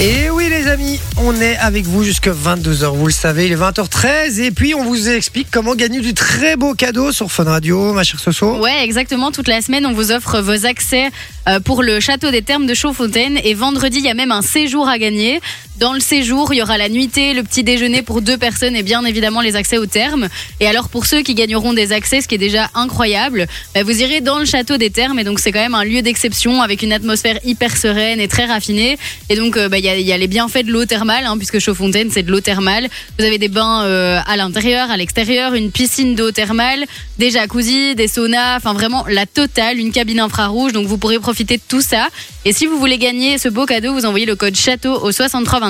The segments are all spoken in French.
Et oui les amis, on est avec vous jusqu'à 22h, vous le savez, il est 20h13 et puis on vous explique comment gagner du très beau cadeau sur Fun Radio, ma chère Soso. Ouais, exactement. Toute la semaine, on vous offre vos accès euh, pour le château des Thermes de Chaudfontaine. Et vendredi, il y a même un séjour à gagner. Dans le séjour, il y aura la nuitée, le petit déjeuner pour deux personnes et bien évidemment les accès aux thermes. Et alors pour ceux qui gagneront des accès, ce qui est déjà incroyable, bah, vous irez dans le château des Thermes. Et donc c'est quand même un lieu d'exception avec une atmosphère hyper sereine et très raffinée. Et donc euh, bah, il y, a, les bienfaits de l'eau thermale, hein, puisque Chaudfontaine c'est de l'eau thermale. Vous avez des bains euh, à l'intérieur, à l'extérieur, une piscine d'eau thermale, des jacuzzis, des saunas, enfin vraiment la totale, une cabine infrarouge. Donc vous pourrez profiter de tout ça. Et si vous voulez gagner ce beau cadeau, vous envoyez le code château au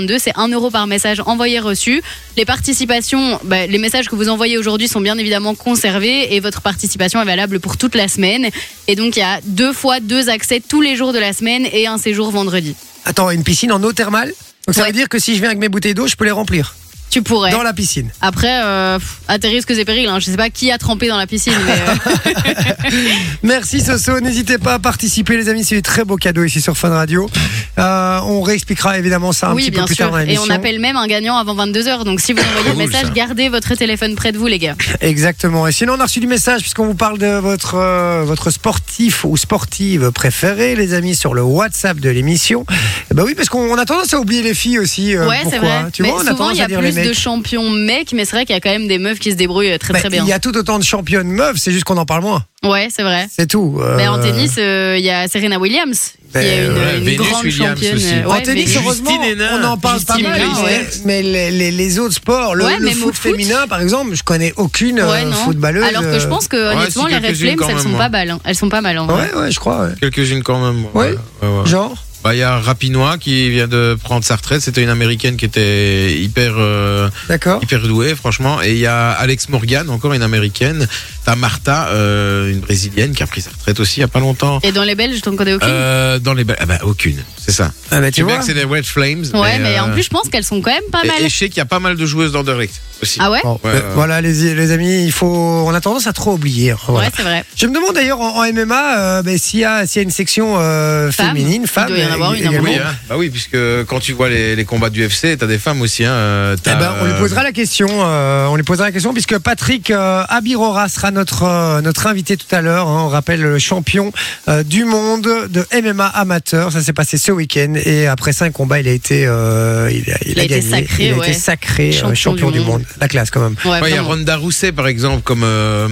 6322. C'est 1 euro par message envoyé reçu. Les participations, bah, les messages que vous envoyez aujourd'hui sont bien évidemment conservés et votre participation est valable pour toute la semaine. Et donc il y a deux fois deux accès tous les jours de la semaine et un séjour vendredi. Attends, une piscine en eau thermale? Donc ça Ouais. veut dire que si je viens avec mes bouteilles d'eau, je peux les remplir? Tu pourrais. dans la piscine. Après, euh, pff, à tes risques et périls. Hein. Je sais pas qui a trempé dans la piscine, mais euh, Merci Soso, n'hésitez pas à participer les amis, c'est un très beau cadeau ici sur Fun Radio. Euh, on réexpliquera évidemment ça un oui, petit peu bien plus tard dans sûr. Et on appelle même un gagnant avant 22h. Donc si vous envoyez le Cool, message, ça. gardez votre téléphone près de vous, les gars. Exactement. Et sinon, on a reçu du message puisqu'on vous parle de votre, euh, votre sportif ou sportive préférée, les amis, sur le WhatsApp de l'émission. Eh ben oui, parce qu'on a tendance à oublier les filles aussi. euh, ouais, c'est pourquoi vrai. Tu mais vois, on a souvent, tendance à dire les plus de champions mecs, mais c'est vrai qu'il y a quand même des meufs qui se débrouillent très Ben, très bien. Il y a tout autant de championnes meufs, c'est juste qu'on en parle moins. Ouais, c'est vrai. C'est tout. Euh, Mais en tennis, euh, il y a Serena Williams, Ben, qui est une, ouais, une Venus grande Williams championne. aussi. Ouais, en tennis, Venus. heureusement, Justine Hénin, on en parle pas Justine mal. Hénin, mais- ouais. Mais les, les- les autres sports, le, Ouais, le même au foot, foot. féminin, par exemple, je connais aucune euh, Ouais, non. footballeuse. Alors que je pense que honnêtement, si, les Red quelques-unes Flames, quand elles même, sont pas mal. hein. Elles sont pas mal. en euh, vrai. Ouais, ouais, je crois. ouais. Quelques-unes quand même. Ouais. ouais, ouais. Genre Bah, il y a Rapinois qui vient de prendre sa retraite. C'était une américaine qui était hyper, euh, D'accord. hyper douée, franchement. Et il y a Alex Morgan, encore une américaine. T'as Martha, euh, une brésilienne qui a pris sa retraite aussi il y a pas longtemps. Et dans les Belges, t'en connais aucune Euh, dans les, ba- ah bah, aucune, c'est ça. Ah bah, tu vois que c'est des Red Flames. Ouais, mais en euh, plus, je pense qu'elles sont quand même pas mal. et je sais qu'il y a pas mal de joueuses d'Anderlecht aussi. Ah ouais Bon, Ouais, euh, ouais. Voilà, les, les amis, il faut. On a tendance à trop oublier. voilà. Ouais, c'est vrai. Je me demande d'ailleurs en, en MMA euh, ben, s'il y, a- s'il y a une section euh, féminine, Il femme. Avoir une. Oui, hein. bah oui, puisque quand tu vois les, les combats du UFC, t'as des femmes aussi. Hein. euh, Eh ben, on lui posera la question. euh, on lui posera la question puisque Patrick euh, Abirora sera notre euh, notre invité tout à l'heure. hein. on rappelle le champion euh, du monde de MMA amateur. Ça s'est passé ce week-end et après cinq combats, il a été euh, il a, Il a été gagné. sacré, il a ouais. été sacré euh, champion, Champion du, du monde. monde. La classe quand même. Ouais, Ouais, il y a. Ronda Rousset, par exemple, comme, euh,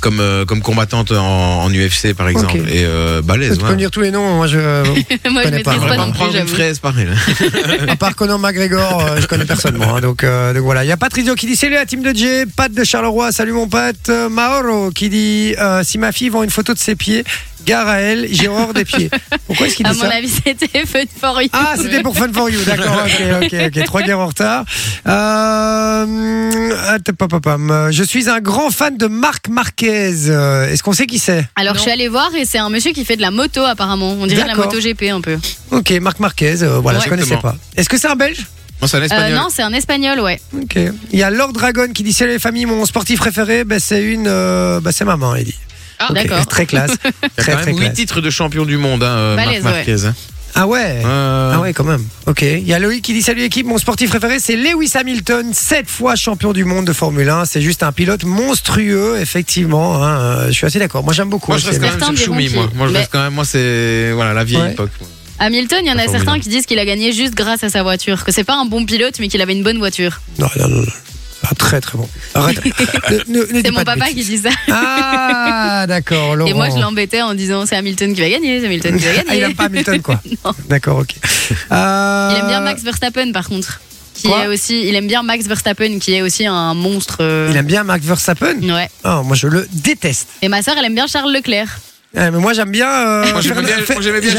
comme, euh, comme combattante en, en UFC, par exemple. Ok. Et euh, balèze, Tu peux me dire tous les noms. Moi, je Moi, je connais pas. maîtrise pas non prendre une j'avoue. fraise, pareil. À part Conor McGregor, euh, je connais personne moi. hein. donc, euh, donc voilà. Il y a Patricio qui dit salut la team de Jay, Pat de Charleroi, salut mon Pat. Euh, Mauro qui dit euh, si ma fille vend une photo de ses pieds, gare à elle, j'ai horreur des pieds. Pourquoi est-ce qu'il À dit mon ça avis, c'était Fun for You. ah, c'était pour Fun for You, d'accord, ok, ok, ok, trois guerres en retard. Euh. Euh, je suis un grand fan de Marc Marquez. Euh, Est-ce qu'on sait qui c'est? Alors, je suis allée voir et c'est un monsieur qui fait de la moto, apparemment. On dirait de la moto GP un peu. Ok, Marc Marquez, euh, voilà, Ouais. je connaissais pas. Est-ce que c'est un Belge? Non, c'est un Euh, espagnol. non, c'est un espagnol, ouais. Ok. Il y a Lord Dragon qui dit Salut les familles, mon sportif préféré, ben, c'est une. euh, ben, c'est ma main, il dit. Ah, d'accord. Très classe. il y a très quand même 8 classe. titres de champion du monde, hein, euh, Marc Marquez. hein. Ah ouais Euh, Ah ouais, quand même. Ok. Il y a Loïc qui dit Salut équipe, mon sportif préféré, c'est Lewis Hamilton, 7 fois champion du monde de Formule 1. C'est juste un pilote monstrueux, effectivement. hein. Euh, Je suis assez d'accord. Moi, j'aime beaucoup. Moi, je reste quand même Certains sur diront Choumi, moi. qu'il- Moi, je Mais- reste quand même, moi, c'est, voilà, la vieille Ouais. époque. Hamilton, il y en a Formule certains 1. qui disent qu'il a gagné juste grâce à sa voiture. Que c'est pas un bon pilote, mais qu'il avait une bonne voiture. Non, non, non. non. Ah, très très bon. Arrête. C'est mon papa qui dit ça. Ah, d'accord. Et moi, je l'embêtais en disant c'est Hamilton qui va gagner, c'est Hamilton qui va Ah, il gagner. aime pas Hamilton, quoi. D'accord, ok. Euh, Il aime bien Max Verstappen, par contre. Qui Quoi est aussi, il aime bien Max Verstappen, qui est aussi un monstre. euh, Il aime bien Mark Verstappen? Ouais. Ah, Moi, je le déteste. Et ma soeur, elle aime bien Charles Leclerc. Ah, mais moi, j'aime bien. euh, Moi, j'aimais bien,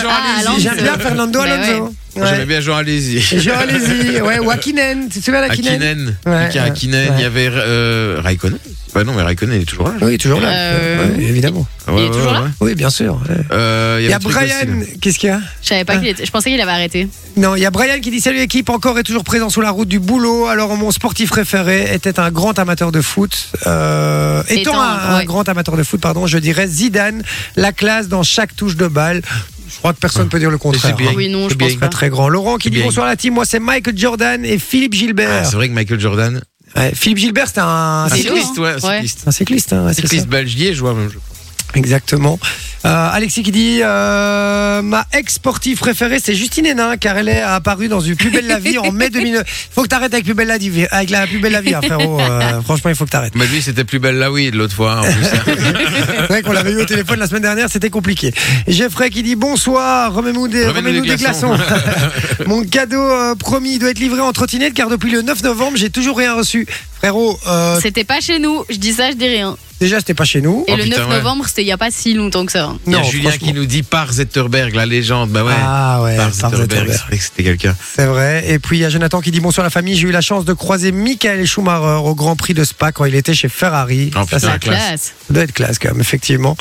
Ah, Alesi. Alonso. J'aime bien Fernando Bah Alonso. J'aimais bien Jean Alesi. Jean Alesi, ouais, ou Akinen. Tu te souviens d'Akinen Akinen. Akinen. ouais. Il y avait euh, Raikkonen. Bah non, mais Raikkonen il est toujours là. je Oui, il est toujours là. Euh, Ouais, évidemment. il est toujours là Oui, bien sûr. ouais. Euh, Il y a Brian. Qu'est-ce qu'il y a Je savais pas Ah. qu'il était. Je pensais qu'il avait arrêté. Non, il y a Brian qui dit Salut équipe, encore et toujours présent sur la route du boulot. Alors, mon sportif préféré était un grand amateur de foot. Euh, étant, Étant, un, grand amateur de foot, pardon, je dirais Zidane, la classe dans chaque touche de balle. Je crois que personne ne peut dire le contraire. Bien. hein. Oui, non, je pense bien. pas. Pas très grand. Laurent qui dit bien. bonsoir la team. Moi, c'est Michael Jordan et Philippe Ah, Gilbert. c'est vrai que Michael Jordan, Ouais, Philippe Gilbert, c'est un, un cycliste. ouais, un Ouais. cycliste. C'est un cycliste, hein, ouais. Cycliste belge liégeois même. je crois. Exactement. Euh, Alexis qui dit euh, ma ex sportive préférée c'est Justine Hénin car elle est apparue dans une plus belle la vie en mai 2009. Faut que t'arrêtes avec plus belle la vie, avec la plus belle la vie, hein, frérot. Euh, franchement, il faut que t'arrêtes. Mais lui, c'était plus belle là, oui, de l'autre fois. hein, en plus. C'est vrai qu'on l'avait eu au téléphone la semaine dernière, c'était compliqué. Jeffrey qui dit bonsoir, remets-nous des, des glaçons. Mon cadeau euh, promis doit être livré en trottinette car depuis le 9 novembre, j'ai toujours rien reçu. Frérot, euh, C'était pas chez nous, je dis ça, je dis rien. Déjà c'était pas chez nous. Et Oh, le putain, 9 ouais. novembre, c'était il y a pas si longtemps que ça. Il y a Julien franchement. qui nous dit par Zetterberg, la légende. Bah ouais. Ah ouais, par Zetterberg, Zetterberg. c'est vrai que c'était quelqu'un. C'est vrai. Et puis il y a Jonathan qui dit bonsoir la famille. J'ai eu la chance de croiser Michael Schumacher au Grand Prix de Spa quand il était chez Ferrari. Oh, ça, putain, ça, la La classe. classe. doit être classe quand même, effectivement.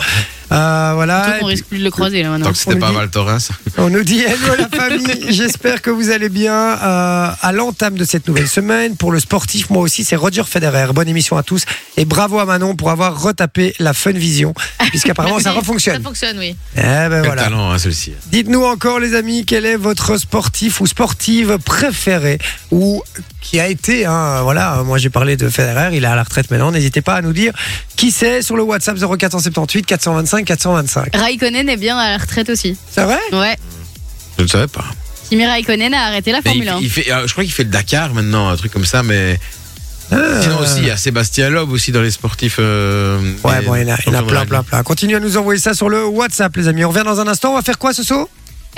Euh, voilà. Puis, risque plus de le croiser là maintenant. Tant que c'était On pas dit- Val Thorens. on nous dit hello la famille. J'espère que vous allez bien euh, à l'entame de cette nouvelle semaine. Pour le sportif, moi aussi, c'est Roger Federer. Bonne émission à tous et bravo à Manon pour avoir retapé la Fun Vision, puisqu'apparemment ça Ça refonctionne. fonctionne, oui. Eh ben Quel voilà. talent, hein, celui-ci. Dites-nous encore, les amis, quel est votre sportif ou sportive préféré ou qui a été, hein, voilà, moi j'ai parlé de Federer, il est à la retraite maintenant. N'hésitez pas à nous dire qui c'est sur le WhatsApp 0478 425 425. Raikkonen est bien à la retraite aussi. C'est vrai? Ouais. Je ne savais pas. Kimi Raikkonen a arrêté la Mais Formule il, 1. fait- il fait, euh, je crois qu'il fait le Dakar maintenant, un truc comme ça, mais Ah. sinon aussi, il y a Sébastien Loeb aussi dans les sportifs. euh, Ouais, bon, il y en a, il y en a plein, plein, plein. Continuez à nous envoyer ça sur le WhatsApp, les amis. On revient dans un instant. On va faire quoi, ce saut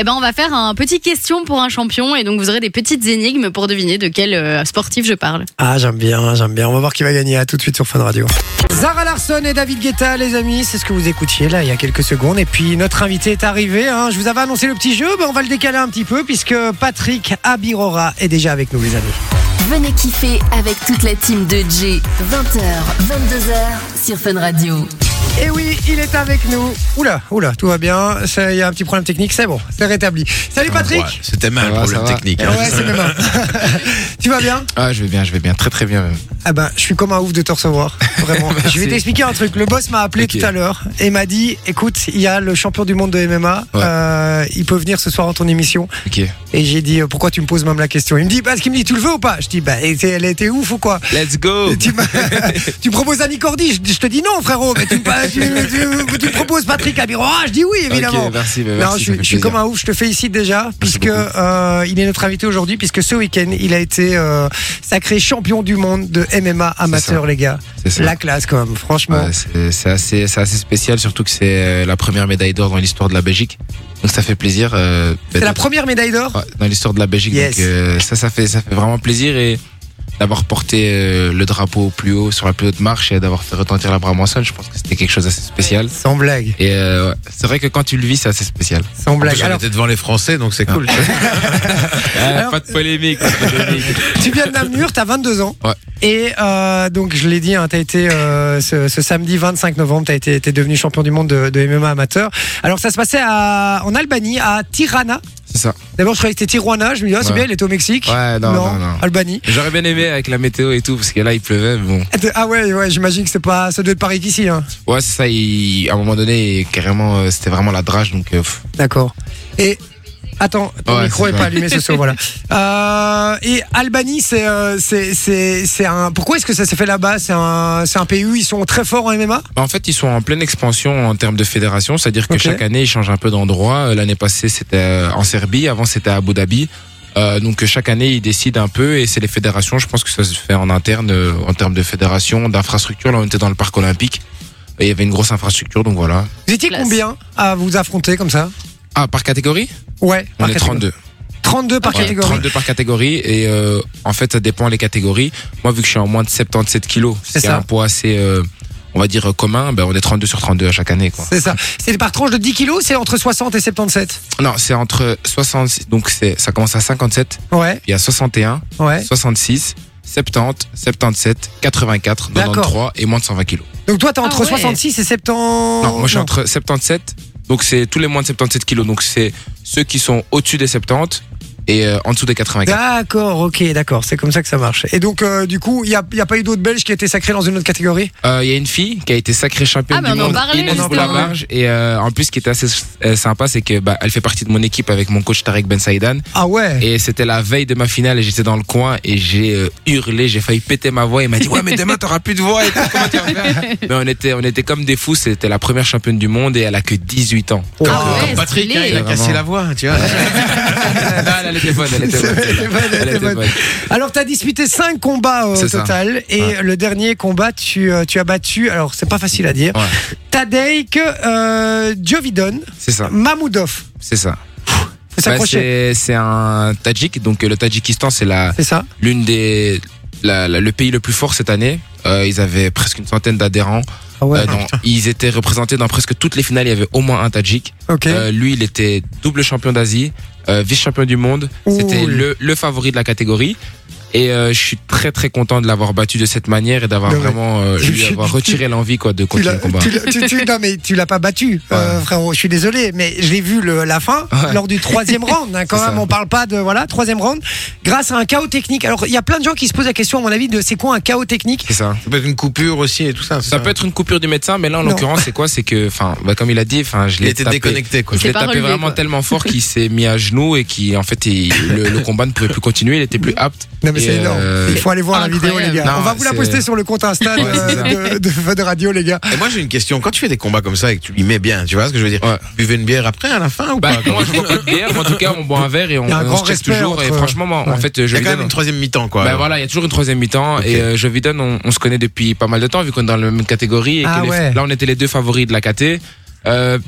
Eh ben, on va faire un petit question pour un champion et donc vous aurez des petites énigmes pour deviner de quel euh, sportif je parle. Ah, j'aime bien, j'aime bien. On va voir qui va gagner. À tout de suite sur Fun Radio. Zara Larson et David Guetta, les amis, c'est ce que vous écoutiez là il y a quelques secondes. Et puis notre invité est arrivé. hein. Je vous avais annoncé le petit jeu, ben, on va le décaler un petit peu puisque Patrick Abirora est déjà avec nous, les amis. Venez kiffer avec toute la team de J. 20h, 22h sur Fun Radio. Et oui, il est avec nous. Oula, oula, tout va bien. Il y a un petit problème technique, c'est bon, c'est rétabli. Salut Patrick. Ouais, C'était mal le problème va. technique. Ouais, hein. c'est même un. tu vas bien? Ah, je vais bien, je vais bien, très très bien même. Ah ben, je suis comme un ouf de te recevoir. Vraiment. je vais t'expliquer un truc. Le boss m'a appelé tout à l'heure et m'a dit écoute, il y a le champion du monde de MMA. Ouais. euh, il peut venir ce soir dans ton émission. Ok. Et j'ai dit euh, pourquoi tu me poses même la question? Il me dit parce qu'il me dit tu le veux ou pas? Je dis bah et elle a été ouf ou quoi Let's go tu, proposes Annie Cordy, je, je te dis non frérot, mais tu, proposes Patrick Abirora, je dis oui évidemment. Merci, mais Non, merci, je, suis- je comme un ouf, je te félicite déjà, puisque beaucoup. euh, il est notre invité aujourd'hui, puisque ce week-end, il a été euh, sacré champion du monde de MMA amateur, les gars. La classe, quand même, franchement. Ouais, c'est assez, assez spécial, surtout que c'est euh, la première médaille d'or dans l'histoire de la Belgique. Donc ça fait plaisir. euh, C'est la première médaille d'or dans l'histoire de la Belgique. Yes. Donc euh, ça, ça fait, ça fait vraiment plaisir et d'avoir porté euh, le drapeau au plus haut sur la plus haute marche et d'avoir fait retentir la brabançonne, je pense que c'était quelque chose d'assez spécial. Sans blague, Et euh, ouais, c'est vrai que quand tu le vis, c'est assez spécial. sans blague. plus, on Alors, était devant les Français, donc c'est cool. Alors- pas de polémique. pas de polémique. tu viens de Namur, t'as 22 ans. Ouais. Et euh, donc, je l'ai dit, hein, t'as été euh, ce, ce samedi 25 novembre, t'as été t'es devenu champion du monde de, de MMA amateur. Alors, ça se passait à, en Albanie, à Tirana. C'est ça. D'abord, je croyais que c'était Tijuana. Je me dis, ah, c'est Ouais. bien, il était au Mexique. Ouais, non, non, non. Albanie. J'aurais bien aimé avec la météo et tout, parce que là, il pleuvait, mais bon. Ah ouais, ouais, j'imagine que c'est pas, ça doit être pareil qu'ici. Hein. Ouais, c'est ça, il- à un moment donné, carrément, euh, c'était vraiment la drage, donc euh, pff, D'accord. Et attends, ton Ouais, micro c'est est pas allumé ce soir, voilà. Euh, et Albanie, c'est, euh, c'est, c'est, c'est un. Pourquoi est-ce que ça s'est fait là-bas? C'est un, c'est un pays où ils sont très forts en MMA. En fait, ils sont en pleine expansion en termes de fédération, c'est-à-dire que chaque année, ils changent un peu d'endroit. Euh, L'année passée, c'était en Serbie, avant, c'était à Abu Dhabi. Euh, donc chaque année, ils décident un peu et c'est les fédérations. Je pense que ça se fait en interne euh, en termes de fédération, d'infrastructure. Là, on était dans le parc olympique et il y avait une grosse infrastructure, donc voilà. Vous étiez combien à vous affronter comme ça? Ah, par catégorie? Ouais. On par est catégorie. 32. 32 par Ouais, catégorie. 32 par catégorie et euh, en fait, ça dépend les catégories. Moi, vu que je suis en moins de 77 kilos, C'est un poids assez, euh, on va dire, commun, ben, on est 32 sur 32 à chaque année. Quoi. C'est ça. C'est par tranche de 10 kilos, c'est entre 60 et 77. Non, c'est entre 66, donc c'est, ça commence à 57, Ouais, puis à 61, ouais. 66, 70, 77, 84, D'accord. 93 et moins de 120 kilos. Donc toi, t'es entre Ah ouais. 66 et 70. Non, moi je suis entre 77, donc c'est tous les moins de 77 kilos, donc c'est ceux qui sont au-dessus des 70 et euh, en dessous des 84. D'accord, ok, d'accord, c'est comme ça que ça marche. Et donc, euh, du coup, il n'y a, y a pas eu d'autres Belges qui étaient sacrés dans une autre catégorie? Euh, Il y a une fille qui a été sacrée championne Ah, mais du on en monde, parlait, Inès justement. Blavarge, et euh, en plus ce qui était assez sympa, c'est que bah, elle fait partie de mon équipe avec mon coach Tarek Ben Saïdan. Ah ouais? Et c'était la veille de ma finale et j'étais dans le coin et j'ai euh, hurlé, j'ai failli péter ma voix. Il m'a dit ouais mais demain t'auras plus de voix et tout, comment tu vas faire? Mais on était on était comme des fous. C'était la première championne du monde et elle a que 18 ans. Oh. Ah ouais, Comme Patrick, hein, il a cassé la voix, tu vois. Non, elle était bonne, elle était bonne. Elle était bonne. Alors, tu as disputé 5 combats euh, au C'est ça. total. Et Ouais. le dernier combat, tu, euh, tu as battu, alors c'est pas facile à dire, Ouais. Tadej euh, Jovidon C'est ça, Mamoudov. c'est ça. Faut Bah, s'accrocher. c'est c'est un Tadjik, donc euh, le Tadjikistan c'est la c'est ça l'une des la- la- le pays le plus fort cette année. Euh, ils avaient presque une centaine d'adhérents. Ah ouais. Euh, dans- ils étaient représentés dans presque toutes les finales. Il y avait au moins un Tadjik. Euh, lui, il était double champion d'Asie, euh, vice-champion du monde. C'était le favori de la catégorie. Et euh, je suis très très content de l'avoir battu de cette manière et d'avoir vraiment euh, lui avoir retiré l'envie quoi de continuer le combat. tu l'as- tu- tu- non mais tu l'as pas battu, euh, Ouais. frérot. Je suis désolé, mais je l'ai vu le, la fin Ouais. lors du troisième round. hein, quand même, ça. on parle pas de voilà troisième round grâce à un chaos technique. Alors il y a plein de gens qui se posent la question à mon avis de c'est quoi un chaos technique C'est ça. Ça peut être une coupure aussi et tout ça. Ça peut être une coupure du médecin, mais là en l'occurrence c'est quoi? C'est que, enfin, bah, comme il a dit, enfin, je Il l'ai était tapé. déconnecté, quoi. Je l'ai tapé relevé, vraiment quoi. tellement fort qu'il s'est mis à genoux et qui, en fait, il- le, le combat ne pouvait plus continuer. Il était plus apte. Non mais Et, c'est énorme. euh, Il faut aller voir la vidéo les gars. Non, on va vous la poster sur le compte Insta de, Ouais, de, de Radio les gars. Et moi j'ai une question. Quand tu fais des combats comme ça et que tu lui mets bien, tu vois ce que je veux dire? Ouais. Buvez une bière après à la fin ou Bah, pas? moi je bois pas de bière, mais en tout cas on boit un verre et on, Il y a un on grand se check respect toujours. Et franchement, en fait, Il je y a lui quand même une troisième mi-temps quoi. Ben alors. voilà, il y a toujours une troisième mi-temps et euh, je Viden, on, on se connaît depuis pas mal de temps vu qu'on est dans la même catégorie et Ah que les- ouais. là on était les deux favoris de la KT. Euh,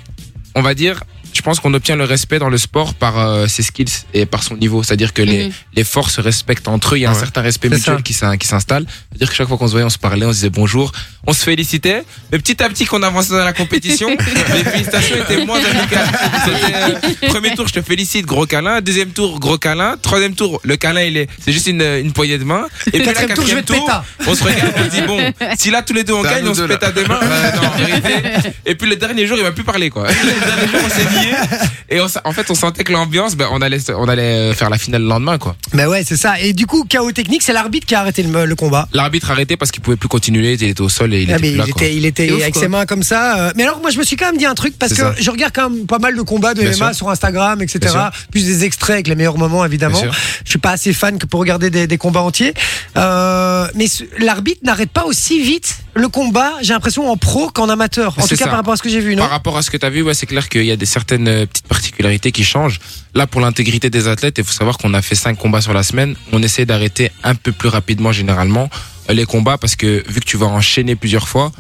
on va dire, je pense qu'on obtient le respect dans le sport par euh, ses skills et par son niveau, c'est-à-dire que les, Mhm. les forces se respectent entre eux, il y a un Ouais. certain respect mutuel ça. qui s'in- qui s'installe. C'est-à-dire que chaque fois qu'on se voyait, on se parlait, on se disait bonjour, on se félicitait, mais petit à petit qu'on avançait dans la compétition, les félicitations étaient moins amicales. Euh, premier tour, je te félicite, gros câlin, deuxième tour, gros câlin, troisième tour, le câlin il est, c'est juste une, une poignée de main, et puis là, Quatrième tour, je vais quatrième tour, on se regarde, on se dit bon, si là tous les deux on gagne, on se pète à deux mains. Euh, non, en vérité. Et puis le dernier jour, il va plus parler quoi. Le dernier jour, on s'est et on, en fait, on sentait que l'ambiance, ben, on allait, on allait euh, faire la finale le lendemain quoi. Mais ouais c'est ça. Et du coup chaos technique c'est l'arbitre qui a arrêté le, le combat. L'arbitre a arrêté parce qu'il pouvait plus continuer, il était au sol et il Ah, était mais plus là il quoi. était, il était ouf, avec quoi. ses mains comme ça. euh, Mais alors, moi, je me suis quand même dit un truc parce que ça. je regarde quand même pas mal de combats de Bien MMA sûr. sur Instagram, etc. Plus des extraits avec les meilleurs moments, évidemment. Je suis pas assez fan que pour regarder des, des combats entiers. Euh, mais l'arbitre n'arrête pas aussi vite le combat. J'ai l'impression en pro qu'en amateur. En tout cas, ça. par rapport à ce que j'ai vu, non Par rapport à ce que tu as vu, ouais, c'est clair qu'il y a des certaines euh, petites particularités qui changent. Là, pour l'intégrité des athlètes, il faut savoir qu'on a fait cinq combats sur la semaine. On essaie d'arrêter un peu plus rapidement, généralement, euh, les combats parce que vu que tu vas enchaîner plusieurs fois,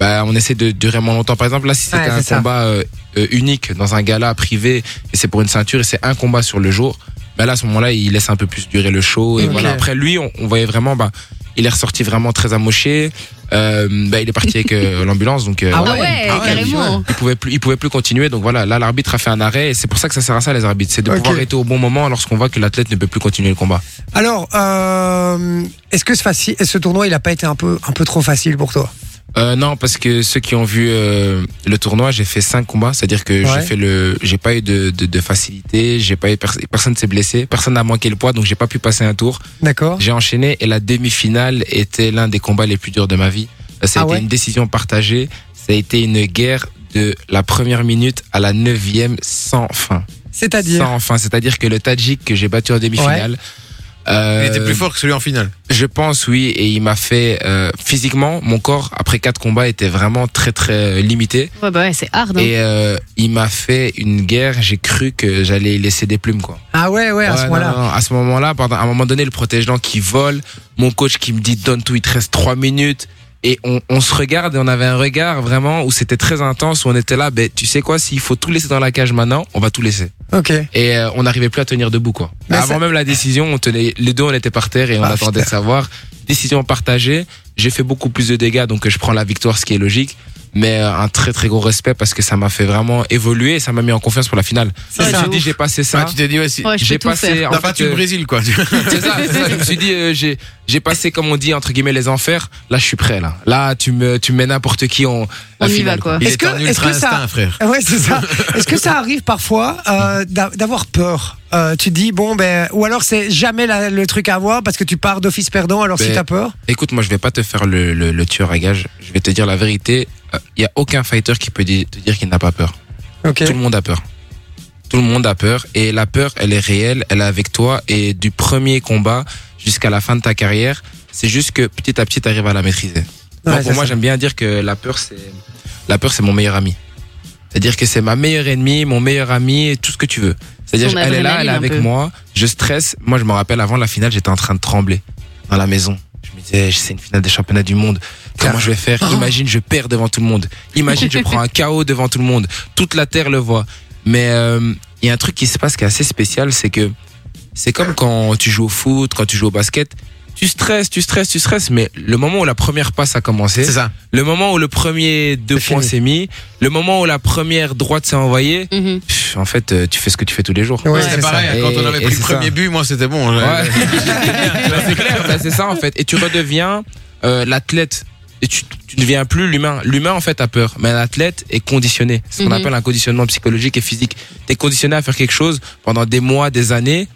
bah, on essaie de durer moins longtemps. Par exemple, là, si c'était Ouais, un combat euh, unique dans un gala privé et c'est pour une ceinture et c'est un combat sur le jour, bah là, à ce moment-là, il laisse un peu plus durer le show. Et voilà. Après, lui, on, on voyait vraiment, bah, il est ressorti vraiment très amoché. Euh, bah, il est parti avec euh, l'ambulance, donc. euh, Ah ouais. ouais, ouais, carrément. il pouvait plus il pouvait plus continuer donc voilà là l'arbitre a fait un arrêt et c'est pour ça que ça sert à ça les arbitres c'est de pouvoir arrêter au bon moment lorsqu'on voit que l'athlète ne peut plus continuer le combat Alors, euh, est-ce que ce, faci- ce tournoi, il a pas été un peu, un peu trop facile pour toi? Euh, non parce que ceux qui ont vu euh, le tournoi j'ai fait cinq combats. C'est à dire que Ouais. j'ai fait le j'ai pas eu de, de, de facilité j'ai pas eu pers- personne s'est blessé personne n'a manqué le poids donc j'ai pas pu passer un tour. D'accord. J'ai enchaîné et la demi-finale était l'un des combats les plus durs de ma vie. Ça a Ah été ouais une décision partagée. Ça a été une guerre de la première minute à la neuvième sans fin. C'est-à-dire Sans fin, c'est-à-dire que le Tadjik que j'ai battu en demi-finale. Euh, Il était plus fort que celui en finale. Je pense oui, et il m'a fait euh, physiquement, mon corps après quatre combats était vraiment très très euh, limité, Ouais, bah ouais, c'est hard. hein. et euh, il m'a fait une guerre. J'ai cru que j'allais laisser des plumes quoi. Ah ouais, ouais, à Ouais, ce moment-là. à ce moment-là, pendant à un moment donné, le protège qui vole, mon coach qui me dit donne tout, il te reste trois minutes. Et on, on se regarde et on avait un regard vraiment où c'était très intense, où on était là, ben tu sais quoi, s'il faut tout laisser dans la cage maintenant, on va tout laisser. Ok. Et euh, on n'arrivait plus à tenir debout quoi. Mais Avant même la décision, on tenait les deux on était par terre et on Ah, attendait putain. de savoir. Décision partagée. J'ai fait beaucoup plus de dégâts donc je prends la victoire, ce qui est logique. Mais euh, un très très gros respect parce que ça m'a fait vraiment évoluer et ça m'a mis en confiance pour la finale. C'est je me suis dit j'ai passé ça. Ah, tu t'es dit, ouais, si. Ouais, J'ai passé faire. en T'as fait, battu le euh, Brésil, quoi. c'est ça, c'est ça. Je me suis dit, euh, j'ai, j'ai passé, comme on dit, entre guillemets, les enfers. Là, je suis prêt, là. Là, tu me, tu mets n'importe qui en, On la y finale, va, quoi. Il Est-ce est que- est-ce que ça- instinct, frère. Ouais, c'est ça. Est-ce que ça arrive parfois euh, d'a- d'avoir peur? Euh, Tu te dis bon ben ou alors c'est jamais la- le truc à avoir parce que tu pars d'office perdant alors si Ben, t'as peur? Écoute, moi, je vais pas te faire le, le, le tueur à gage. Je vais te dire la vérité. Il y a aucun fighter qui peut te dire qu'il n'a pas peur. Tout le monde a peur. Tout le monde a peur. Et la peur, elle est réelle. Elle est avec toi. Et du premier combat jusqu'à la fin de ta carrière, c'est juste que petit à petit, tu arrives à la maîtriser. Pour moi, j'aime bien dire que la peur, c'est la peur, c'est mon meilleur ami. C'est-à-dire que c'est ma meilleure ennemie, mon meilleur ami, et tout ce que tu veux. C'est-à-dire, elle est là, elle est avec peu. moi. Je stresse. Moi, je me rappelle avant la finale, j'étais en train de trembler dans la maison. Disais, c'est une finale des championnats du monde. Comment je vais faire? Oh. Imagine, je perds devant tout le monde. Imagine, je prends un KO devant tout le monde. Toute la terre le voit. Mais euh, il y a un truc qui se passe qui est assez spécial, c'est que c'est comme quand tu joues au foot, quand tu joues au basket. Tu stresses, tu stresses, tu stresses, mais le moment où la première passe a commencé, C'est ça. le moment où le premier deux points s'est mis, le moment où la première droite s'est envoyée, Mhm. pff, en fait, euh, tu fais ce que tu fais tous les jours. Ouais, Ouais. c'est ça. pareil, quand on avait pris le premier ça. but, moi, c'était bon. Ouais. Bah, c'est clair, bah, c'est ça en fait. Et tu redeviens euh, l'athlète. Et tu, tu ne deviens plus l'humain. L'humain en fait a peur, mais l'athlète est conditionné. C'est ce qu'on Mhm. appelle un conditionnement psychologique et physique. T'es conditionné à faire quelque chose pendant des mois, des années.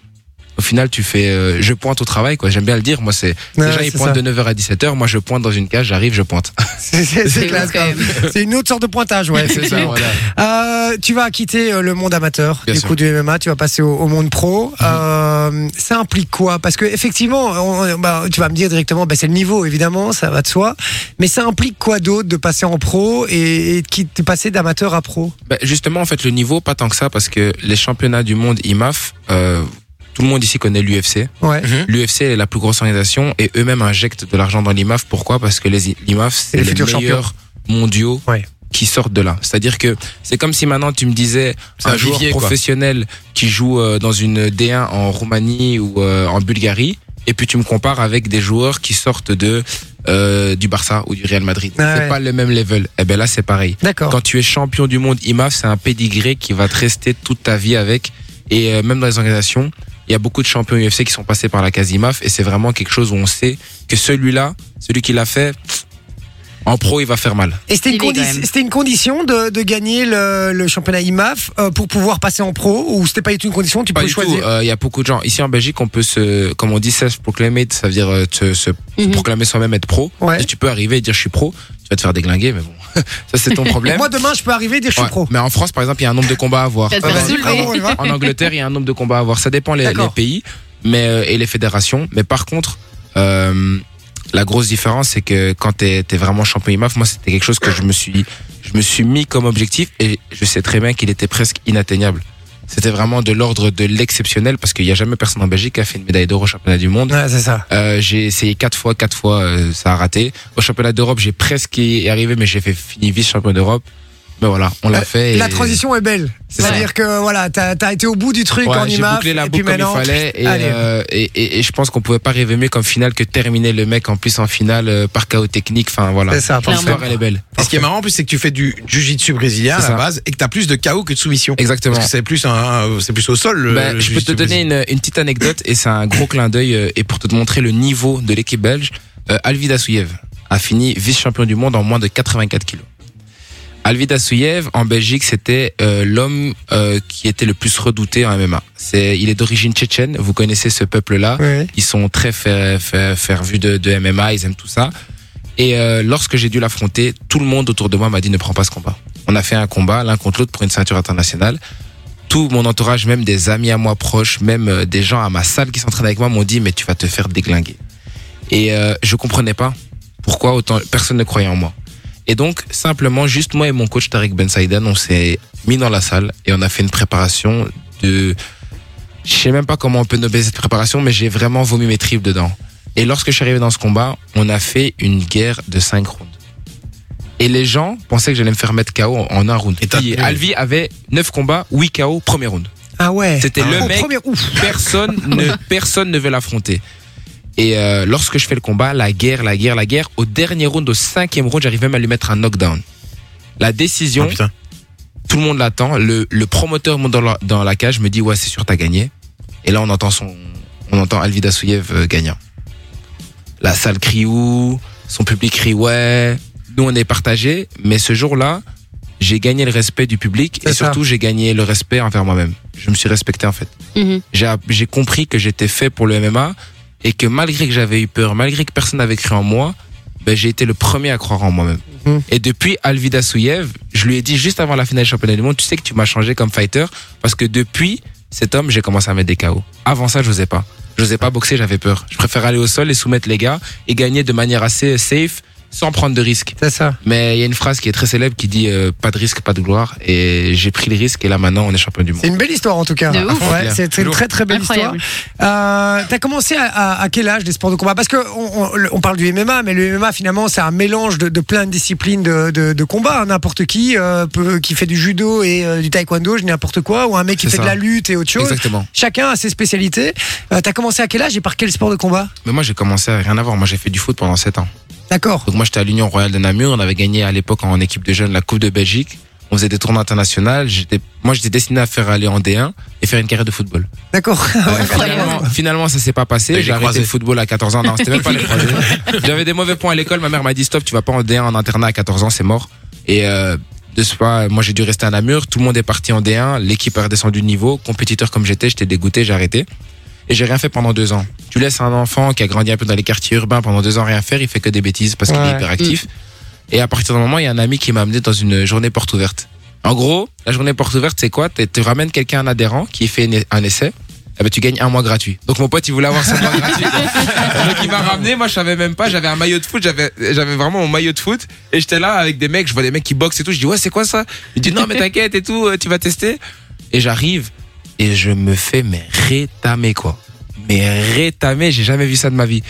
Au final, tu fais, euh, je pointe au travail, quoi. J'aime bien le dire. Moi, c'est, ouais, ils c'est pointent ça. de 9h à 17h. Moi, je pointe dans une cage, j'arrive, je pointe. C'est- C'est c'est C'est classe, quand même. C'est une autre sorte de pointage, ouais. effectivement. Euh, tu vas quitter euh, le monde amateur Bien du sûr. coup du MMA, tu vas passer au, au monde pro. Euh, ça implique quoi? Parce que effectivement, on- bah, tu vas me dire directement, bah, c'est le niveau évidemment, ça va de soi. Mais ça implique quoi d'autre de passer en pro et, et de passer d'amateur à pro? Bah, justement, en fait, le niveau, pas tant que ça, parce que les championnats du monde IMAF, euh, tout le monde ici connaît l'UFC. Ouais. L'UFC est la plus grosse organisation et eux-mêmes injectent de l'argent dans l'IMAF. Pourquoi? Parce que les l'IMAF, c'est les les, futurs meilleurs mondiaux Ouais. qui sortent de là. C'est-à-dire que c'est comme si maintenant tu me disais C'est un, un joueur quoi. professionnel qui joue euh, dans une D1 en Roumanie ou euh, en Bulgarie et puis tu me compares avec des joueurs qui sortent de euh, du Barça ou du Real Madrid. Ah c'est ouais. pas le même level. Et ben là c'est pareil. D'accord. Quand tu es champion du monde IMAF, c'est un pédigré qui va te rester toute ta vie avec. Et euh, même dans les organisations, il y a beaucoup de champions UFC qui sont passés par la case IMAF et c'est vraiment quelque chose où on sait que celui-là, celui qui l'a fait, en pro, il va faire mal. Et c'était une, condi- condition de, de gagner le, le championnat IMAF euh, pour pouvoir passer en pro ou c'était pas du tout une condition Tu Pas peux du choisir? euh, Il y a beaucoup de gens. Ici en Belgique, on peut se, comme on dit, self-proclamer, ça veut dire euh, te- se Mhm. proclamer soi-même être pro. Ouais. Et tu peux arriver et dire je suis pro. Tu vas te faire déglinguer, mais bon, ça c'est ton problème. Moi demain, je peux arriver et dire je suis Ouais. pro. Mais en France, par exemple, il y a un nombre de combats à avoir. Ah, va. En Angleterre, il y a un nombre de combats à avoir. Ça dépend les, pays mais, euh, et les fédérations. Mais par contre, euh, la grosse différence, c'est que quand tu es, vraiment champion IMAF, moi, c'était quelque chose que je me suis, je me suis mis comme objectif et je sais très bien qu'il était presque inatteignable. C'était vraiment de l'ordre de l'exceptionnel parce qu'il n'y a jamais personne en Belgique qui a fait une médaille d'or au championnat du monde. Ouais, c'est ça. Euh, j'ai essayé quatre fois, quatre fois, euh, ça a raté. Au championnat d'Europe, j'ai presque y arrivé, mais j'ai fait fini vice-champion d'Europe. Mais voilà, on l'a Euh, fait. et- La transition est belle. C'est C'est-à-dire que voilà, t'as as été au bout du truc Ouais, en j'ai IMAF bouclé la et puis boucle comme il fallait et, euh, et, et, je pense qu'on pouvait pas rêver mieux comme finale que terminer le mec en plus en finale euh, par chaos technique. Enfin voilà, C'est ça, l'histoire elle est belle. Et ce qui est marrant en plus, c'est que tu fais du jiu-jitsu brésilien à la base et que t'as plus de KO que de soumission. Exactement. Parce que c'est plus un, c'est plus au sol. Ben, le je peux te donner une, une petite anecdote et c'est un gros clin d'œil euh, et pour te montrer le niveau de l'équipe belge, euh, Alvida Souyev a fini vice-champion du monde en moins de 84 kilos. Alvida Souyev en Belgique c'était euh, l'homme euh, qui était le plus redouté en MMA. C'est, il est d'origine tchétchène. Vous connaissez ce peuple-là. Oui. Ils sont très fer- fer- fervus de, de MMA, ils aiment tout ça. Et euh, lorsque j'ai dû l'affronter, tout le monde autour de moi m'a dit ne prends pas ce combat. On a fait un combat l'un contre l'autre pour une ceinture internationale. Tout mon entourage, même des amis à moi proches, même des gens à ma salle qui s'entraînent avec moi m'ont dit mais tu vas te faire déglinguer. Et je comprenais pas pourquoi autant personne ne croyait en moi. Et donc simplement juste moi et mon coach Tariq Ben Saïdan, on s'est mis dans la salle et on a fait une préparation de je sais même pas comment on peut nommer cette préparation, mais j'ai vraiment vomi mes tripes dedans. Et lorsque je suis arrivé dans ce combat, on a fait une guerre de 5 rounds. Et les gens pensaient que j'allais me faire mettre KO en- un round. Et Puis. Alvi avait 9 combats, 8 KO, premier round. Ah ouais. C'était Ah le ouais. mec- Au premier- ouf. Personne ne, personne ne veut l'affronter. Et euh, lorsque je fais le combat, la guerre, la guerre, la guerre, au dernier round, au cinquième round, j'arrive même à lui mettre un knockdown. La Ah, décision, putain. tout le monde l'attend. Le, le promoteur monte dans la, dans la cage, me dit ouais c'est sûr t'as gagné. Et là on entend son, on entend Alvida Souyev euh, gagnant. La salle crie ouh, son public crie ouais. Nous on est partagé, mais ce jour-là, j'ai gagné le respect du public et ça. surtout j'ai gagné le respect envers moi-même. Je me suis respecté en fait. J'ai j'ai compris que j'étais fait pour le MMA et que malgré que j'avais eu peur, malgré que personne n'avait cru en moi, ben, j'ai été le premier à croire en moi-même. Mhm. Et depuis Alvida Souyev, je lui ai dit juste avant la finale du championnat du monde, tu sais que tu m'as changé comme fighter parce que depuis cet homme, j'ai commencé à mettre des KO. Avant ça, je n'osais pas. Je n'osais pas boxer, j'avais peur. Je préfère aller au sol et soumettre les gars et gagner de manière assez safe sans prendre de risques. C'est ça. Mais il y a une phrase qui est très célèbre qui dit euh, pas de risque, pas de gloire. Et j'ai pris le risque et là maintenant on est champion du monde. C'est une belle histoire en tout cas. De ouf. Ouais, c'est une très très belle Incroyable. histoire. Euh, T'as commencé à, à- à quel âge des sports de combat? Parce que on, on- on parle du MMA, mais le MMA finalement c'est un mélange de, de plein de disciplines de, de, de combat. N'importe qui euh, peut, qui fait du judo et euh, du taekwondo, je dis n'importe quoi, ou un mec qui fait de la lutte et autre chose. Exactement. Chacun a ses spécialités. Euh, T'as commencé à quel âge et par quel sport de combat? Mais moi j'ai commencé à rien avoir. Moi j'ai fait du foot pendant 7 ans. D'accord. Donc moi j'étais à l'Union Royale de Namur, on avait gagné à l'époque en équipe de jeunes la Coupe de Belgique. On faisait des tournois internationaux. J'étais, moi j'étais destiné à faire aller en D1 et faire une carrière de football. D'accord. finalement, finalement ça s'est pas passé. J'ai arrêté le football à 14 ans. Non, c'était même pas les croisés. J'avais des mauvais points à l'école. Ma mère m'a dit stop, tu vas pas en D1 en internat à 14 ans, c'est mort. Et euh, de ce pas, moi j'ai dû rester à Namur. Tout le monde est parti en D1. L'équipe a redescendu de niveau. Compétiteur comme j'étais, j'étais dégoûté, j'ai arrêté. Et j'ai rien fait pendant deux ans. Tu laisses un enfant qui a grandi un peu dans les quartiers urbains pendant deux ans rien faire, il fait que des bêtises parce qu'il Ouais. est hyperactif. Et à partir d'un moment, il y a un ami qui m'a amené dans une journée porte ouverte. En gros, la journée porte ouverte, c'est quoi? Tu ramènes quelqu'un, un adhérent, qui fait une- un essai. Eh ben, tu gagnes un mois gratuit. Donc mon pote, il voulait avoir son mois gratuit. Donc il m'a ramené. Moi, je savais même pas. J'avais un maillot de foot. J'avais, j'avais vraiment mon maillot de foot. Et j'étais là avec des mecs. Je vois des mecs qui boxent et tout. Je dis ouais, c'est quoi ça? Il dit non, mais t'inquiète et tout. euh, Tu vas tester. Et j'arrive et je me fais mais rétamer quoi. Mais rétamer. J'ai jamais vu ça de ma vie.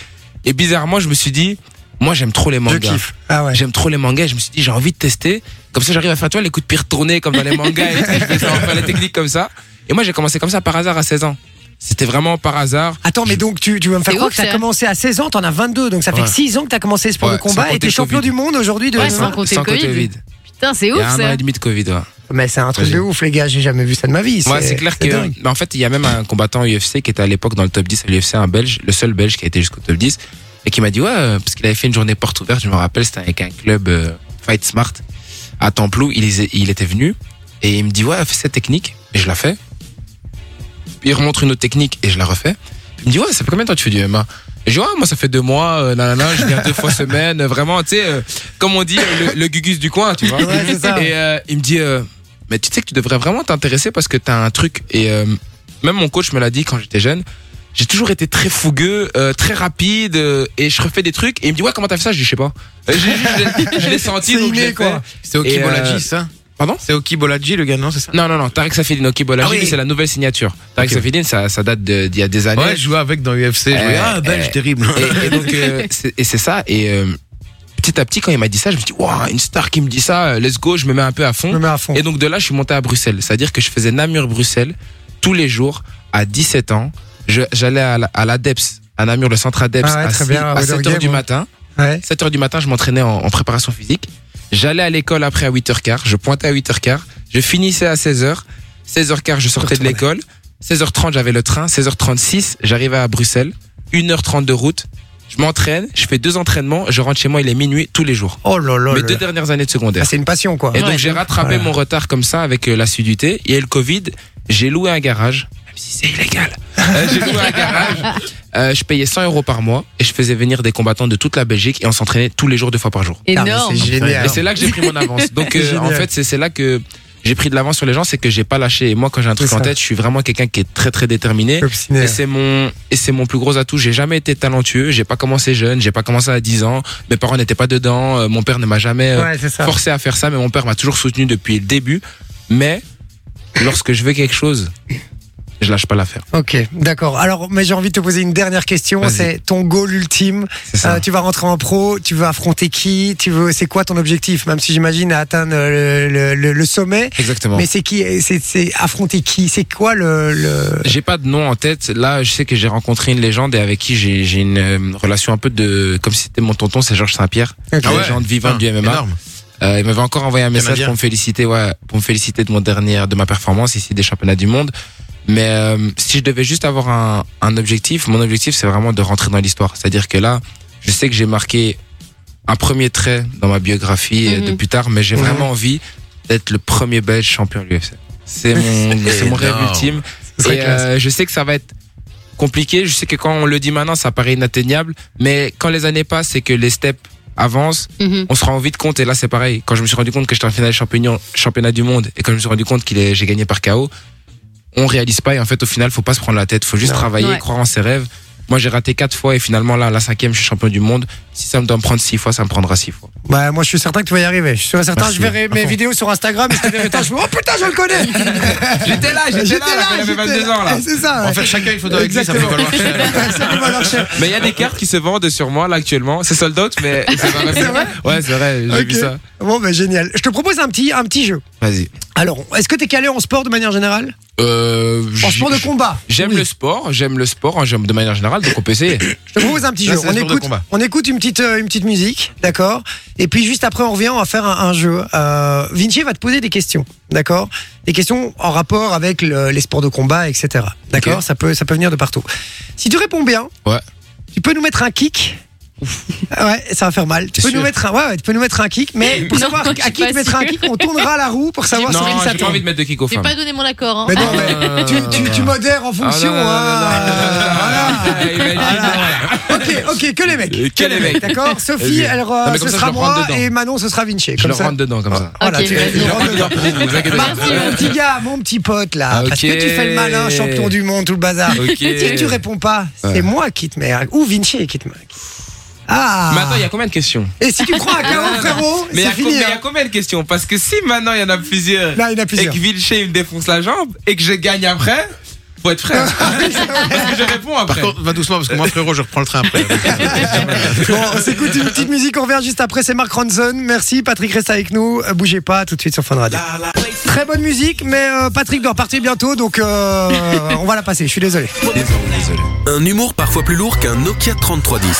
Et bizarrement, je me suis dit, moi, j'aime trop les Je mangas. kiffe. Ah ouais. J'aime trop les mangas. Je me suis dit, j'ai envie de tester. Comme ça, j'arrive à faire, tu vois, les coups de pied retournés comme dans les mangas. Et je vais faire les techniques comme ça. Et moi, j'ai commencé comme ça par hasard à 16 ans. C'était vraiment par hasard. Attends, mais donc tu, tu vas me faire C'est croire que t'as ça. commencé à 16 ans, t'en as 22, donc ça fait Ouais. que 6 ans que t'as commencé le sport Ouais, de combat et t'es champion Covid. du monde aujourd'hui de Ouais, sans côté Covid. Covid. Putain, c'est Il ouf y a un ça. an et demi de Covid, ouais. Mais c'est un truc de ouf, les gars, j'ai jamais vu ça de ma vie. Ouais, c'est clair que, dingue. mais en fait, il y a même un combattant UFC qui était à l'époque dans le top 10 à l'UFC, un belge, le seul belge qui a été jusqu'au top 10, et qui m'a dit, ouais, parce qu'il avait fait une journée porte ouverte, je me rappelle, c'était avec un club euh, Fight Smart à Templou, il, était venu, et il me dit, ouais, fais cette technique, et je la fais. Puis il remonte une autre technique, et je la refais. Il me dit, ouais, ça fait combien de temps que tu fais du MMA et je dis, ouais, moi, ça fait deux mois, euh, nanana, je viens deux fois semaine, euh, vraiment, tu sais, euh, comme on dit, le, le gugus du coin, tu vois. Ouais, ça. Et euh, il me dit, mais tu sais que tu devrais vraiment t'intéresser parce que t'as un truc. Et euh, même mon coach me l'a dit quand j'étais jeune. J'ai toujours été très fougueux, euh, très rapide, euh, et je refais des trucs. Et il me dit, ouais, comment t'as fait ça? Je dis, je sais pas. Je- je l'ai senti, C'est donc je l'ai quoi. fait. C'est Oki Bolaji, ça? Pardon? C'est Oki Bolaji, le gars, non, c'est ça? Non, non, non, Tarek Safedine, Oki Bolaji, Ah oui. c'est la nouvelle signature. Tarek Ok. Safedine, ça, ça date d'il y a des années. Ouais, je jouais avec dans l'UFC. Je jouais, ah, belge, euh, terrible. Et, et donc, euh, c'est- et c'est ça. Et euh, petit à petit, quand il m'a dit ça, je me suis dit, waouh, une star qui me dit ça, euh, let's go, je me mets un peu à fond. Je me mets à fond. Et donc de là, je suis monté à Bruxelles. C'est-à-dire que je faisais Namur-Bruxelles tous les jours à 17 ans. J'allais à la- à l'ADEPS, à Namur, le centre ADEPS, Ah ouais, à, très six- bien, à Rodor 7 Game, heures du ouais. matin. Ouais. 7 heures du matin, je m'entraînais en, en préparation physique. J'allais à l'école après à 8h15. Je pointais à 8h15. Je finissais à 16h. 16h15, je sortais de l'école. 16h30, j'avais le train. 16h36, j'arrivais à Bruxelles. 1h30 de route. Je m'entraîne. Je fais deux entraînements. Je rentre chez moi, il est minuit tous les jours. Oh là là. Mes là deux là. dernières années de secondaire. Ah, c'est une passion, quoi. Et donc j'ai rattrapé Voilà. mon retard comme ça avec euh, l'assiduité. Il y a eu le Covid, j'ai loué un garage, même si c'est illégal. Euh, j'ai loué un garage. Euh, je payais 100 euros par mois et je faisais venir des combattants de toute la Belgique et on s'entraînait tous les jours deux fois par jour. Ah, Énorme. C'est génial. Et c'est là que j'ai pris mon avance. Donc euh, en fait c'est là que j'ai pris de l'avance sur les gens, c'est que j'ai pas lâché. Et moi quand j'ai un truc en tête, je suis vraiment quelqu'un qui est très très déterminé. Obstiné. Et c'est mon et c'est mon plus gros atout. J'ai jamais été talentueux. J'ai pas commencé jeune. J'ai pas commencé à 10 ans. Mes parents n'étaient pas dedans. Euh, Mon père ne m'a jamais euh, Ouais, forcé à faire ça, mais mon père m'a toujours soutenu depuis le début. Mais lorsque je veux quelque chose, je lâche pas l'affaire. Ok, d'accord. Alors, mais j'ai envie de te poser une dernière question. C'est ton goal ultime. C'est ça. Euh, tu vas rentrer en pro. Tu veux affronter qui Tu veux C'est quoi ton objectif Même si j'imagine à atteindre le, le- le- le sommet. Exactement. Mais c'est qui C'est affronter qui C'est quoi le, le... J'ai pas de nom en tête. Là, je sais que j'ai rencontré une légende et avec qui j'ai une euh, relation un peu de comme si c'était mon tonton, c'est Georges Saint-Pierre, Ok. la légende vivante Ah, du MMA. énorme. Euh, il m'avait encore envoyé un message pour me féliciter, ouais, pour me féliciter de mon dernier, de ma performance ici des championnats du monde. Mais euh, si je devais juste avoir un, un objectif, mon objectif c'est vraiment de rentrer dans l'histoire. C'est-à-dire que là, je sais que j'ai marqué un premier trait dans ma biographie euh, Mhm. de plus tard, mais j'ai Mhm. vraiment envie d'être le premier Belge champion de l'UFC. C'est mon, mon rêve ultime. Et euh, je sais que ça va être compliqué. Je sais que quand on le dit maintenant, ça paraît inatteignable. Mais quand les années passent et que les steps avancent, Mhm. on se rend vite compte. Et là, c'est pareil. Quand je me suis rendu compte que j'étais en finale championnat, championnat du monde et quand je me suis rendu compte que j'ai gagné par KO, on réalise pas. Et en fait, au final, faut pas se prendre la tête. Faut juste Non. travailler, Ouais. croire en ses rêves. Moi, j'ai raté quatre fois et finalement, là, la cinquième, je suis champion du monde. Si ça me doit me prendre six fois, ça me prendra six fois. Bah, moi, je suis certain que tu vas y arriver. Je suis certain. Merci. Je verrai mes vidéos sur Instagram et je te verrai. Je me oh putain, je le connais. J'étais là, J'étais là, j'étais là. C'est ça. En ouais. fait, chacun une photo avec lui, ça valoir cher. Ça peut valoir cher. Mais il y a des cartes qui se vendent sur moi, là, actuellement. C'est sold out, mais c'est vrai Ouais, c'est vrai, j'ai vu ça. Bon, bah, génial. Je te propose un petit, un petit jeu. Vas-y. Alors, est-ce que tu es calé en sport de manière générale? Euh, En sport de combat J'aime Oui. le sport, j'aime le sport, hein, j'aime de manière générale, donc on peut essayer. Je te propose un petit Là, jeu. c'est On le sport de écoute, combat. on écoute une petite, euh, une petite musique, d'accord? Et puis juste après, on revient, on va faire un, un jeu. Euh, Vinci va te poser des questions, d'accord? Des questions en rapport avec le- les sports de combat, etc. D'accord? Ok. ça, peut, ça peut venir de partout. Si tu réponds bien, Ouais. tu peux nous mettre un kick. Ouais, ça va faire mal. Tu peux nous mettre un, ouais, ouais, tu peux nous mettre un kick, mais pour Non, savoir je à qui pas tu mettras un kick, on tournera la roue pour savoir sur qui non, ça j'ai pas envie de mettre de kick aux J'ai femmes. pas donné mon accord. Hein. Mais non, mais tu, tu, tu modères en fonction. Non, non, non, non, non, non, non, non, Voilà. Ok, ok, que les mecs. Que les mecs. D'accord Sophie, elle, ce comme ça, sera je moi et Manon, ce sera Vinci. Je Comme le ça. rentre dedans, comme ça. Voilà, tu- rentres dedans. Mon petit gars, mon petit pote là, parce que tu fais le malin, champion du monde, tout le bazar. Si tu réponds pas, c'est moi qui te mets, ou Vinci qui te met. Ah. Mais attends, il y a combien de questions Et si tu prends un KO, frérot, Mais il y c'est a fini. combien- il y a hein. combien de questions Parce que si maintenant il y en a plusieurs Là, il y en a et plusieurs. que Vilcher il me défonce la jambe et que je gagne après, faut être frère. Parce que je réponds Par après. contre, va doucement, parce que moi, frérot, je reprends le train après. Bon, on s'écoute une petite musique, on revient juste après, c'est Mark Ronson. Merci, Patrick reste avec nous. Euh, Bougez pas, tout de suite sur Fun Radio. Très bonne musique, mais euh, Patrick doit partir bientôt, donc euh, on va la passer, je suis désolé. Un humour parfois plus lourd qu'un Nokia 3310.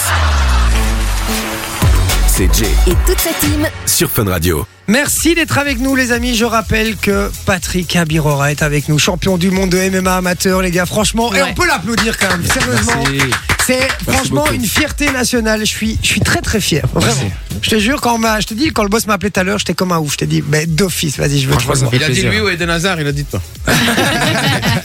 C'est Jay Et toute sa team sur Fun Radio. Merci d'être avec nous, les amis. Je rappelle que Patrick Abirora est avec nous, champion du monde de MMA amateur, les gars. Franchement, et on peut l'applaudir quand même, sérieusement. Merci. C'est franchement beaucoup. une fierté nationale. Je suis, je suis très très fier. Vraiment. Merci. Je te jure, quand on je te dis, quand le boss m'a appelé tout à l'heure, j'étais comme un ouf. Je t'ai dit, ben, d'office, vas-y, je veux Franchement, ça voir. fait Il a dit lui ou Eden Hazard, il a dit toi.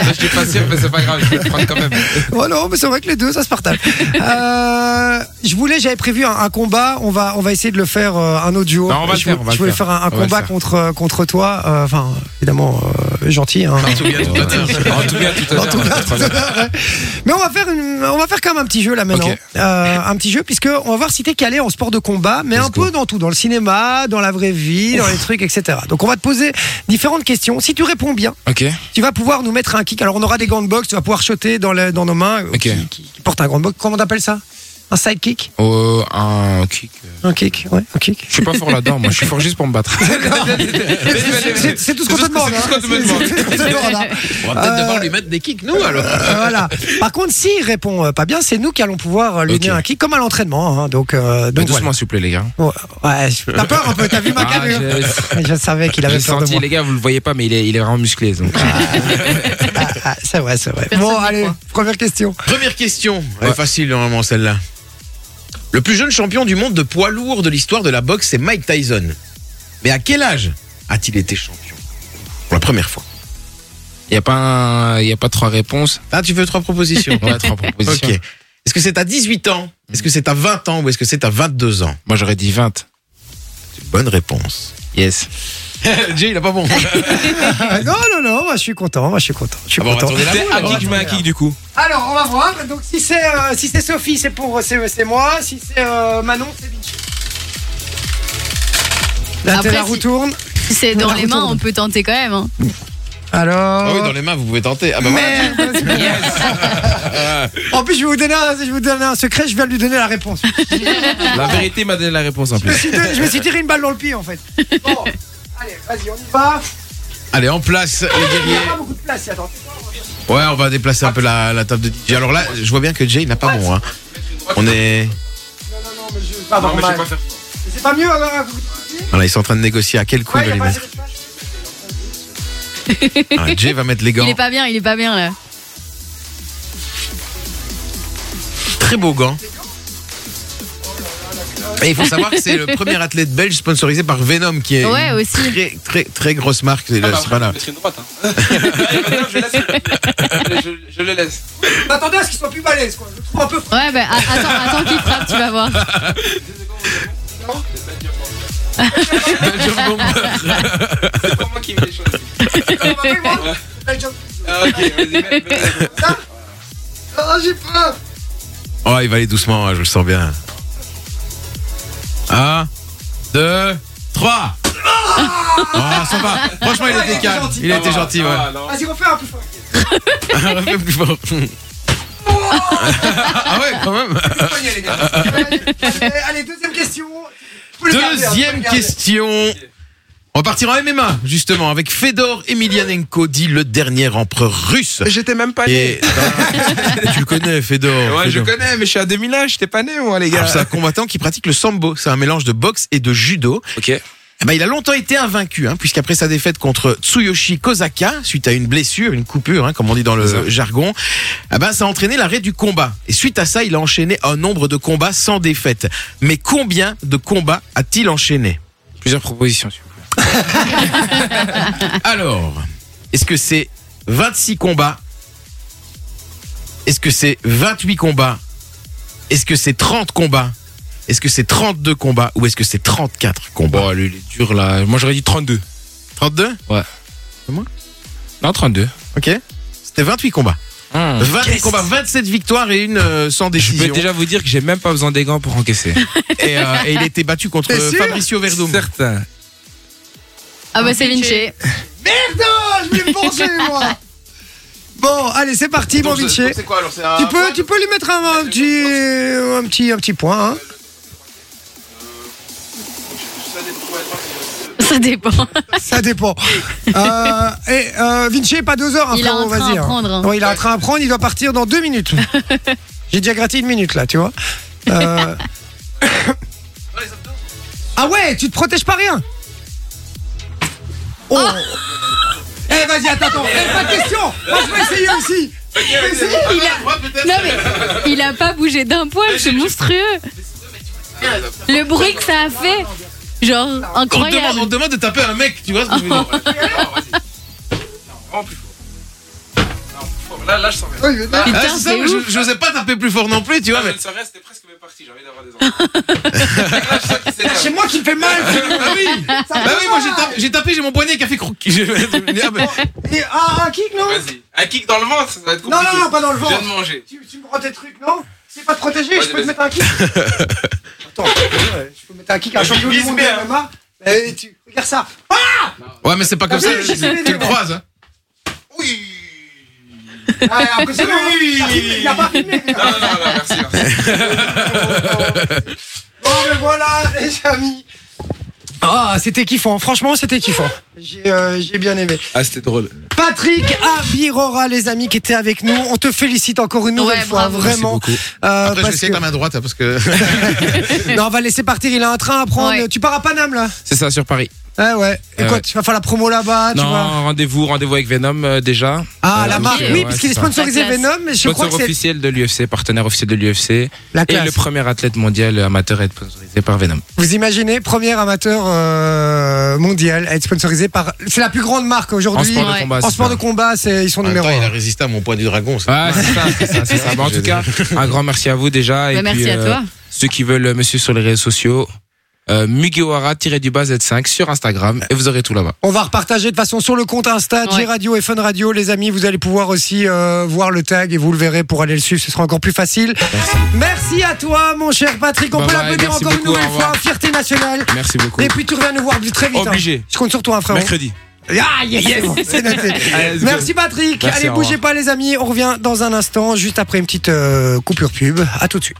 Je suis pas sûr, mais c'est pas grave, je vais le prendre quand même. Oh non, mais c'est vrai que les deux, ça se partage. Euh, je voulais, j'avais prévu un, un combat. On va, on va essayer de le faire euh, un autre duo. Non, on va le je, faire, vou- on va je voulais faire. un, combat faire. contre contre toi. Euh, Enfin, évidemment, euh, gentil. Hein. En tout bien, tout à l'heure. En tout cas, tout à l'heure. Mais on va faire une, on va faire quand même un petit jeu là maintenant. Euh, un petit jeu puisque on va voir si t'es calé en sport de combat, mais Let's un go. peu dans tout, dans le cinéma, dans la vraie vie, dans les trucs, etc. Donc on va te poser différentes questions. Si tu réponds bien, tu vas pouvoir nous mettre un kick. Alors on aura des gants de boxe, tu vas pouvoir shotter dans, nos mains, euh, qui, qui- qui portent un gant de boxe. Comment on appelle ça? Un sidekick? Oh, un kick. Un kick, ouais, un kick. Je suis pas fort là-dedans, moi. Je suis fort juste pour me battre. C'est tout ce qu'on te demande. C'est tout ce qu'on te hein. demande. C'est tout ce qu'on te demande, hein. On va peut-être Euh, devoir lui mettre des kicks, nous, alors. Euh, voilà. Par contre, s'il répond euh, pas bien, c'est nous qui allons pouvoir euh, lui donner un kick comme à l'entraînement. hein. Donc, euh, doucement, s'il vous plaît, les gars. Ouais, t'as peur un peu, t'as vu ma Ah, carrure Je savais qu'il avait peur de senti, moi. les gars, vous le voyez pas, mais il est, il est vraiment musclé. Ah, ah, c'est vrai, c'est vrai. Bon, allez, première question. Première question. Elle est Ouais. facile, normalement, celle-là. Le plus jeune champion du monde de poids lourd de l'histoire de la boxe, c'est Mike Tyson. Mais à quel âge a-t-il été champion Pour la première fois? Il y a pas, un- il y a pas trois réponses. Ah, tu veux trois propositions? Ouais, trois propositions. Ok. Est-ce que c'est à 18 ans? Est-ce que c'est à 20 ans Ou est-ce que c'est à 22 ans? Moi, j'aurais dit 20. C'est une bonne réponse. Yes. Jay, il a pas bon. Non, non, non, moi je suis content, moi je suis content. Je suis Ah bon, on va content. tourner la un alors. kick, je mets un kick du coup. Alors, on va voir. Donc, si c'est euh, si c'est Sophie, c'est pour c'est c'est moi. Si c'est euh, Manon, c'est Vinci. La Après, la roue si- tourne. Si c'est dans les mains, on peut tenter quand même. hein. Alors. Ah oui, dans les mains, vous pouvez tenter. Ah bah voilà. Merde. en plus, je vais vous donner un, je vais vous donner un secret. Je viens de lui donner la réponse. La vérité m'a donné la réponse en Je me plus. je me suis tiré une balle dans le pied en fait. Bon, allez, vas-y, on y va. Allez, en place, les Il n'y guerriers. a pas beaucoup de place. Attends. Ouais, on va déplacer un peu la, la table de DJ. Alors là, je vois bien que Jay, il n'a pas bon. Hein. On est. Non, non, non, mais je. Pas normal. Mais C'est pas mieux. euh, Voilà, ils sont en train de négocier à quel coup Ouais, il va y a les pas mettre. de. Voilà, Jay va mettre les Il gants. est pas bien, il est pas bien là. Très beau gant. Et il faut savoir que c'est le premier athlète belge sponsorisé par Venom, qui est Ouais, une aussi. très très très grosse marque. C'est Ah bah, c'est pas là. Je mettrai une droite. Hein. Allez, maintenant, je, laisse. je, je le laisse. Attendez à ce qu'il soit plus balèze, quoi. Je le trouve un peu frais. Ouais, bah a- attends, attends qu'il frappe, tu vas voir. Belgium Bomber. C'est pas moi qui me les choses. Ah, ok, vas-y, mets- Ah, j'ai peur. Oh, il va aller doucement, hein, je le sens bien. 1, 2, 3. Oh, sympa. Franchement, il Ah, était était calme. gentil. Il a été Ça va, gentil, ça ouais. va, non. Vas-y, refais un peu fort. Refais plus fort. ah ouais, quand même. Soignez, les gars. Allez, allez, deuxième question. Faut le garder, hein, faut Deuxième garder. question. On va partir en MMA, justement, avec Fedor Emelianenko, dit le dernier empereur russe. J'étais même pas né. Et tu le connais, Fedor. Ouais, je connais, mais je suis à 2001, j'étais pas né, moi, les gars. C'est un combattant qui pratique le sambo. C'est un mélange de boxe et de judo. Ok. Eh ben, il a longtemps été invaincu, hein, puisqu'après sa défaite contre Tsuyoshi Kozaka, suite à une blessure, une coupure, hein, comme on dit dans le ça. jargon, eh ben, ça a entraîné l'arrêt du combat. Et suite à ça, il a enchaîné un nombre de combats sans défaite. Mais combien de combats a-t-il enchaîné? Plusieurs propositions. Alors, est-ce que c'est 26 combats? Est-ce que c'est 28 combats? Est-ce que c'est 30 combats? Est-ce que c'est 32 combats Ou est-ce que c'est 34 combats? Bon, lui, il est dur là. Moi, j'aurais dit 32. 32 Non, 32. Ok. C'était 28 combats. Hmm. 28 combats, 27 victoires et une euh, sans Je décision. peux déjà vous dire que j'ai même pas besoin des gants pour encaisser. Et, euh, et il a été battu contre Fabricio Verdum. Certain. Ah bah c'est Vinci. Merde, je voulais me pencher, moi. Bon, allez, c'est parti, mon Vinci. C'est quoi alors C'est un Tu peux, tu peux lui mettre un, un petit, un petit, un petit point. Hein. Ça dépend. Ça dépend. Euh, et euh, Vinci, pas deux heures, hein, Il a frérot, un train vas-y. à hein. prendre, hein. Ouais, il a un train à prendre, il doit partir dans deux minutes. J'ai déjà gratté une minute là, tu vois. Euh, ah ouais, tu te protèges pas rien. Oh. Eh vas-y, attends, attends. Eh, pas de question. Moi je vais essayer aussi. Il a... Non mais il a pas bougé d'un poil, c'est monstrueux. Le bruit que ça a fait, genre on, te demande, incroyable. on te demande de taper un mec, tu vois ce que je veux dire Vraiment plus fort. Non, plus fort. Là, là, je sens rien. Oui, mais- Ah, c'est ça, je- je n'osais pas taper plus fort non plus, tu vois. Là, je Mais... ne sais rien, c'était presque même parti. J'ai envie d'avoir des enfants. Là, je. C'est moi qui me fais mal. Ah oui, bah oui, moi j'ai tapé, j'ai tapé, j'ai mon poignet qui a fait croquis. Ah, Et un, un kick, non Vas-y. Un kick dans le ventre, ça va être Non, compliqué. non, non, pas dans le Je viens ventre. de manger. Tu, tu me rends tes trucs, non C'est pas te protéger, je peux te mettre un kick Attends, ouais, je peux mettre un kick à un Je champion du monde. MMA. Eh, tu, regarde ça. Ouais, mais c'est pas comme Ah ça, oui, tu, le ouais. croises. Hein. Ah. Ça filme, Il a pas filmé. Non, non, non, non, merci, merci. Bon, mais voilà, les amis. Ah, c'était kiffant. Franchement, c'était kiffant. J'ai euh, j'ai bien aimé. Ah, c'était drôle. Patrick Abirora, les amis, qui étaient avec nous. On te félicite encore une nouvelle Ouais, fois, bravo. vraiment. Merci Euh, Après, je vais parce essayer que- ta main droite hein, parce que. Non, on va laisser partir. Il a un train à prendre. Ouais. Tu pars à Paname là? C'est ça, sur Paris. Ouais, ouais. Et Ouais, quoi, tu vas faire la promo là-bas, tu non, vois rendez-vous, rendez-vous avec Venom euh, déjà. Ah, Euh, la marque, oui, ouais, parce qu'il est c'est ça. sponsorisé. Venom, mais je crois Sponsor que c'est officiel de l'UFC, partenaire officiel de l'UFC. la Et classe. le premier athlète mondial amateur à être sponsorisé par Venom. Vous imaginez, premier amateur euh, mondial à être sponsorisé par. C'est la plus grande marque En aujourd'hui. sport de Ouais. combat. En c'est sport ça. de combat, c'est ils sont En même numéro temps, il a 1. résisté à mon poids du dragon. ça. Ah, c'est ça, c'est ça, c'est ça. Bah, en tout cas, un grand merci à vous déjà. Et Bah, merci puis, à euh, toi. Ceux qui veulent euh, monsieur sur les réseaux sociaux, euh, Mugiwara-du-bas Z5 sur Instagram et vous aurez tout là-bas. On va repartager de toute façon sur le compte Insta, Ouais. J-Radio et Fun Radio, les amis. Vous allez pouvoir aussi euh, voir le tag et vous le verrez pour aller le suivre. Ce sera encore plus facile. Merci. Merci à toi, mon cher Patrick. On Bye peut l'applaudir encore une nouvelle fois. Fierté nationale. Merci beaucoup. Et puis tu reviens nous voir très vite. hein. Obligé. Je compte sur toi, hein, frérot. Mercredi. Ah, yes, bon, noté. Allez. Merci Patrick. Merci, Allez, bougez pas les amis. On revient dans un instant, juste après une petite euh, coupure pub. À tout de suite.